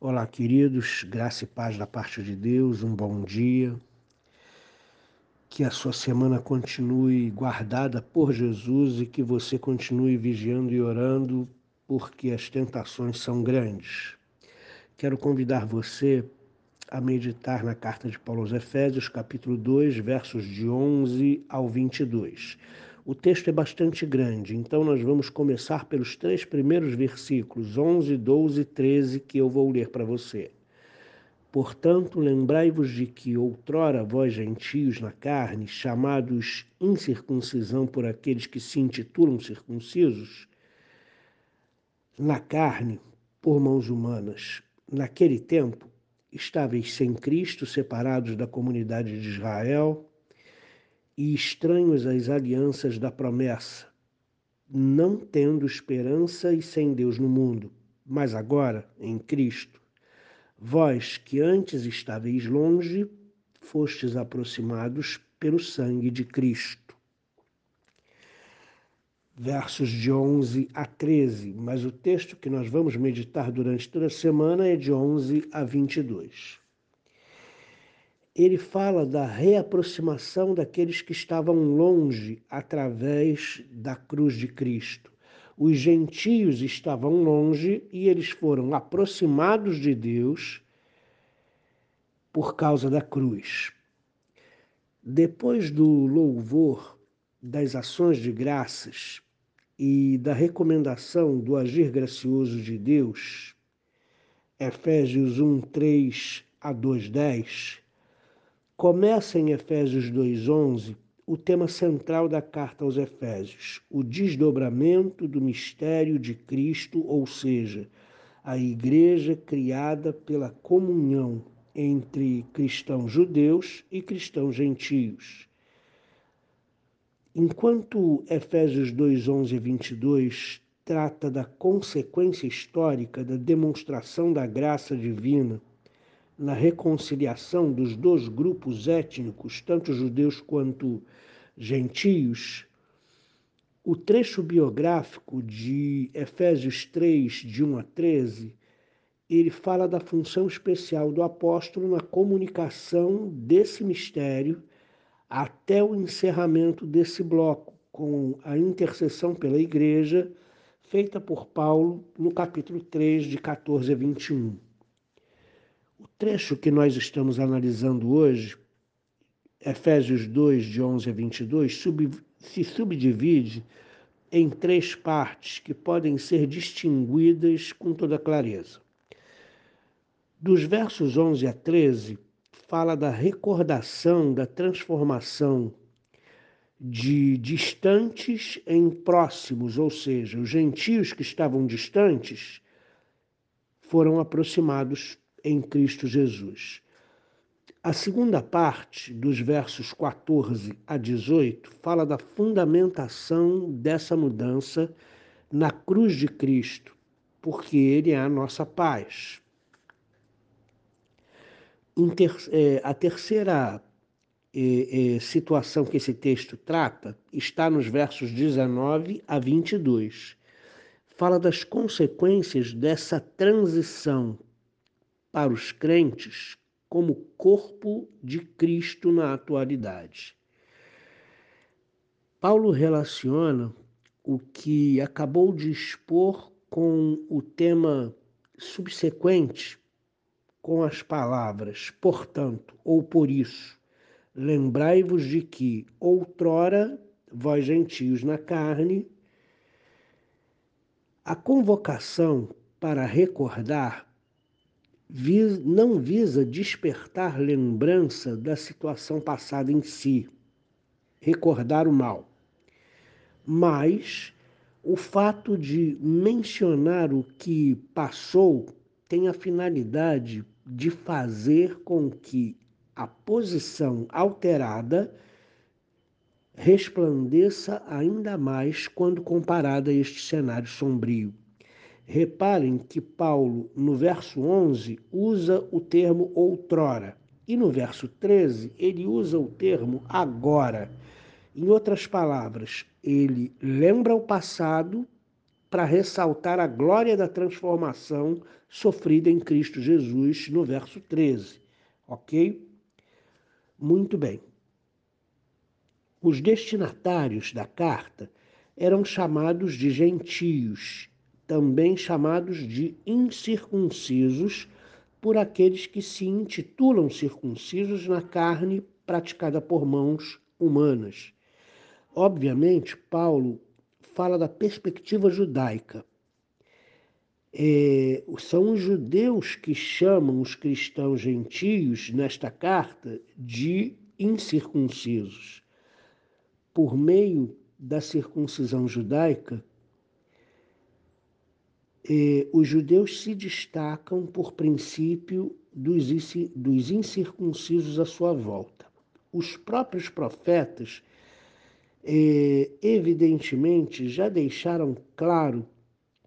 Olá, queridos, graça e paz da parte de Deus, um bom dia. Que a sua semana continue guardada por Jesus e que você continue vigiando e orando, porque as tentações são grandes. Quero convidar você a meditar na carta de Paulo aos Efésios, capítulo 2, versos de 11 ao 22. O texto é bastante grande, então nós vamos começar pelos três primeiros versículos, 11, 12 e 13, que eu vou ler para você. Portanto, lembrai-vos de que outrora vós gentios na carne, chamados incircuncisão por aqueles que se intitulam circuncisos, na carne, por mãos humanas, naquele tempo, estáveis sem Cristo, separados da comunidade de Israel, e estranhos às alianças da promessa, não tendo esperança e sem Deus no mundo, mas agora, em Cristo, vós que antes estáveis longe, fostes aproximados pelo sangue de Cristo. Versos de 11 a 13, mas o texto que nós vamos meditar durante toda a semana é de 11 a 22 ele fala da reaproximação daqueles que estavam longe através da cruz de Cristo. Os gentios estavam longe e eles foram aproximados de Deus por causa da cruz. Depois do louvor, das ações de graças e da recomendação do agir gracioso de Deus, Efésios 1, 3 a 2, 10, Começa em Efésios 2:11 o tema central da carta aos Efésios, o desdobramento do mistério de Cristo, ou seja, a igreja criada pela comunhão entre cristãos judeus e cristãos gentios. Enquanto Efésios 2:11 e 22 trata da consequência histórica da demonstração da graça divina na reconciliação dos dois grupos étnicos, tanto judeus quanto gentios, o trecho biográfico de Efésios 3, de 1 a 13, ele fala da função especial do apóstolo na comunicação desse mistério até o encerramento desse bloco, com a intercessão pela igreja feita por Paulo no capítulo 3, de 14 a 21. O trecho que nós estamos analisando hoje, Efésios 2, de 11 a 22, sub, se subdivide em três partes que podem ser distinguidas com toda clareza. Dos versos 11 a 13, fala da recordação da transformação de distantes em próximos, ou seja, os gentios que estavam distantes foram aproximados em Cristo Jesus. A segunda parte, dos versos 14 a 18, fala da fundamentação dessa mudança na cruz de Cristo, porque Ele é a nossa paz. É, a terceira é, é, situação que esse texto trata está nos versos 19 a 22. Fala das consequências dessa transição para os crentes como corpo de Cristo na atualidade. Paulo relaciona o que acabou de expor com o tema subsequente, com as palavras, portanto, ou por isso, lembrai-vos de que outrora, vós gentios na carne, a convocação para recordar não visa despertar lembrança da situação passada em si, recordar o mal, mas o fato de mencionar o que passou tem a finalidade de fazer com que a posição alterada resplandeça ainda mais quando comparada a este cenário sombrio. Reparem que Paulo, no verso 11, usa o termo outrora e no verso 13 ele usa o termo agora. Em outras palavras, ele lembra o passado para ressaltar a glória da transformação sofrida em Cristo Jesus, no verso 13. Ok? Muito bem. Os destinatários da carta eram chamados de gentios, também chamados de incircuncisos, por aqueles que se intitulam circuncisos na carne praticada por mãos humanas. Obviamente, Paulo fala da perspectiva judaica. É, são os judeus que chamam os cristãos gentios, nesta carta, de incircuncisos. Por meio da circuncisão judaica, é, os judeus se destacam por princípio dos, dos incircuncisos à sua volta. Os próprios profetas é, evidentemente já deixaram claro,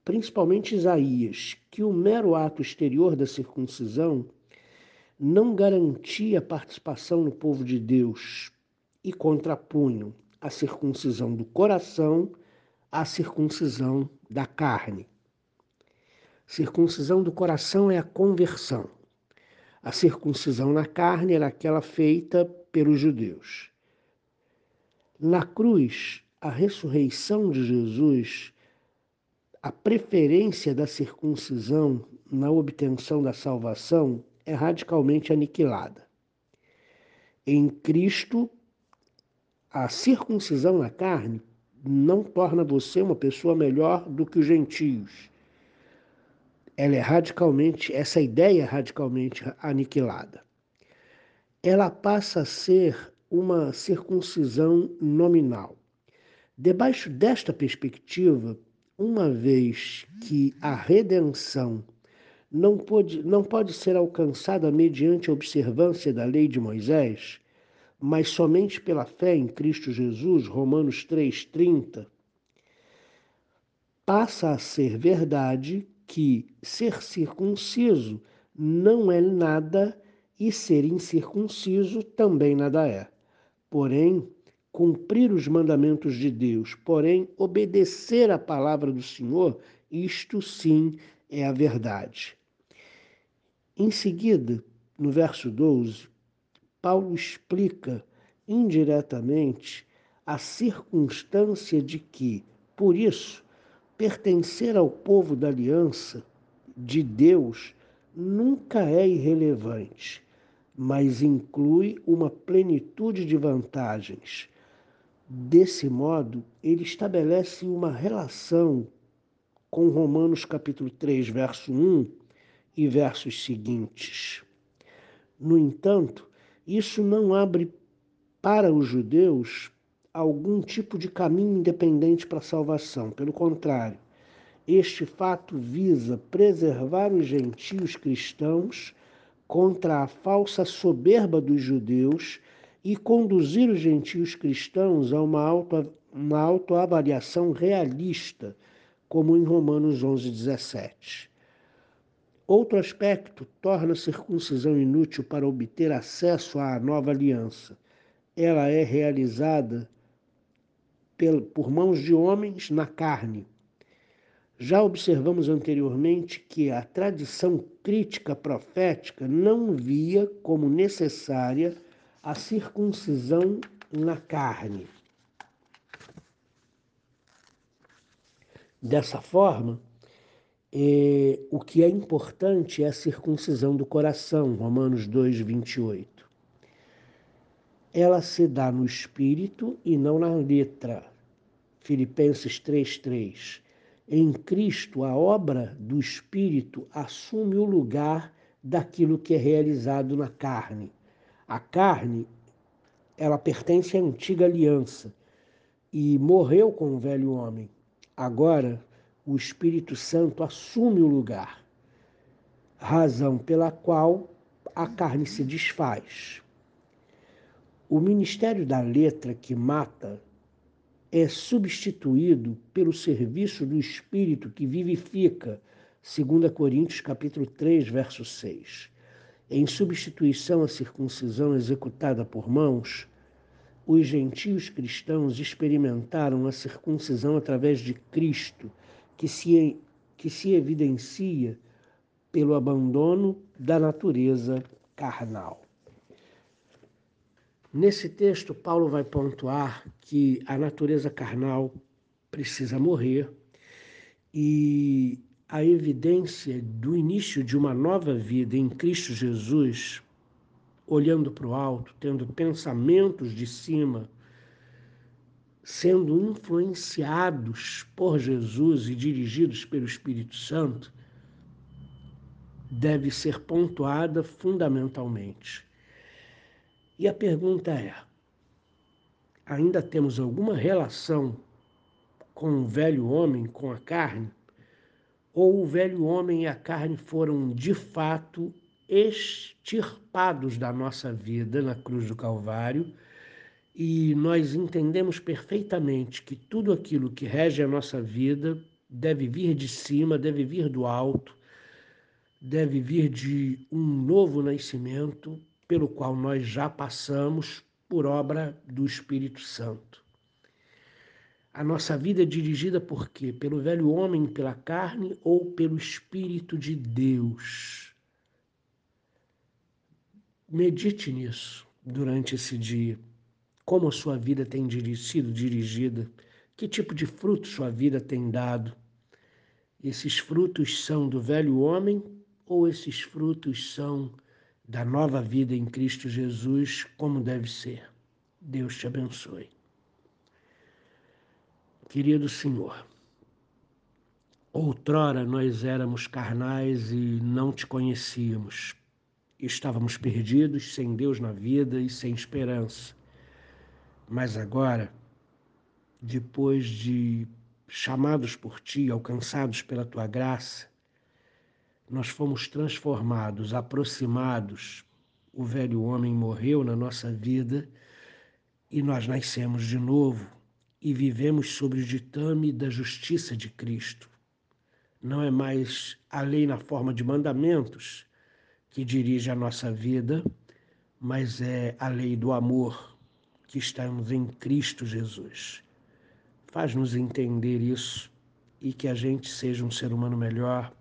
principalmente Isaías, que o mero ato exterior da circuncisão não garantia participação no povo de Deus e contrapunham a circuncisão do coração à circuncisão da carne. Circuncisão do coração é a conversão. A circuncisão na carne era aquela feita pelos judeus. Na cruz, a ressurreição de Jesus, a preferência da circuncisão na obtenção da salvação é radicalmente aniquilada. Em Cristo, a circuncisão na carne não torna você uma pessoa melhor do que os gentios. Ela é radicalmente, essa ideia é radicalmente aniquilada. Ela passa a ser uma circuncisão nominal. Debaixo desta perspectiva, uma vez que a redenção não pode, não pode ser alcançada mediante a observância da lei de Moisés, mas somente pela fé em Cristo Jesus, Romanos 3,30, passa a ser verdade que ser circunciso não é nada e ser incircunciso também nada é porém, cumprir os mandamentos de Deus, porém, obedecer a palavra do Senhor, isto sim é a verdade. Em seguida, no verso 12, Paulo explica indiretamente a circunstância de que, por isso, pertencer ao povo da aliança de Deus nunca é irrelevante mas inclui uma plenitude de vantagens. Desse modo, ele estabelece uma relação com Romanos capítulo 3, verso 1 e versos seguintes. No entanto, isso não abre para os judeus algum tipo de caminho independente para a salvação. Pelo contrário, este fato visa preservar os gentios cristãos contra a falsa soberba dos judeus e conduzir os gentios cristãos a uma, auto, uma autoavaliação realista, como em Romanos 11, 17. Outro aspecto torna a circuncisão inútil para obter acesso à nova aliança. Ela é realizada por mãos de homens na carne, já observamos anteriormente que a tradição crítica profética não via como necessária a circuncisão na carne. Dessa forma, é, o que é importante é a circuncisão do coração, Romanos 2, 28. Ela se dá no espírito e não na letra, Filipenses 3, 3 em Cristo, a obra do Espírito assume o lugar daquilo que é realizado na carne. A carne, ela pertence à antiga aliança e morreu com o velho homem. Agora, o Espírito Santo assume o lugar, razão pela qual a carne se desfaz. O ministério da letra que mata é substituído pelo serviço do Espírito que vivifica, 2 Coríntios capítulo 3, verso 6. Em substituição à circuncisão executada por mãos, os gentios cristãos experimentaram a circuncisão através de Cristo, que se, que se evidencia pelo abandono da natureza carnal. Nesse texto, Paulo vai pontuar que a natureza carnal precisa morrer e a evidência do início de uma nova vida em Cristo Jesus, olhando para o alto, tendo pensamentos de cima, sendo influenciados por Jesus e dirigidos pelo Espírito Santo, deve ser pontuada fundamentalmente. E a pergunta é: ainda temos alguma relação com o velho homem, com a carne? Ou o velho homem e a carne foram de fato extirpados da nossa vida na cruz do Calvário? E nós entendemos perfeitamente que tudo aquilo que rege a nossa vida deve vir de cima, deve vir do alto, deve vir de um novo nascimento pelo qual nós já passamos por obra do Espírito Santo. A nossa vida é dirigida por quê? Pelo velho homem, pela carne ou pelo Espírito de Deus? Medite nisso durante esse dia. Como a sua vida tem sido dirigida? Que tipo de fruto sua vida tem dado? Esses frutos são do velho homem ou esses frutos são da nova vida em Cristo Jesus, como deve ser. Deus te abençoe. Querido Senhor, outrora nós éramos carnais e não te conhecíamos. Estávamos perdidos, sem Deus na vida e sem esperança. Mas agora, depois de chamados por ti, alcançados pela tua graça, nós fomos transformados, aproximados. O velho homem morreu na nossa vida e nós nascemos de novo e vivemos sob o ditame da justiça de Cristo. Não é mais a lei na forma de mandamentos que dirige a nossa vida, mas é a lei do amor que estamos em Cristo Jesus. Faz-nos entender isso e que a gente seja um ser humano melhor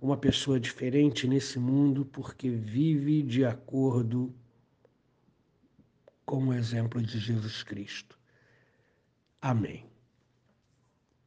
uma pessoa diferente nesse mundo porque vive de acordo com o exemplo de Jesus Cristo. Amém.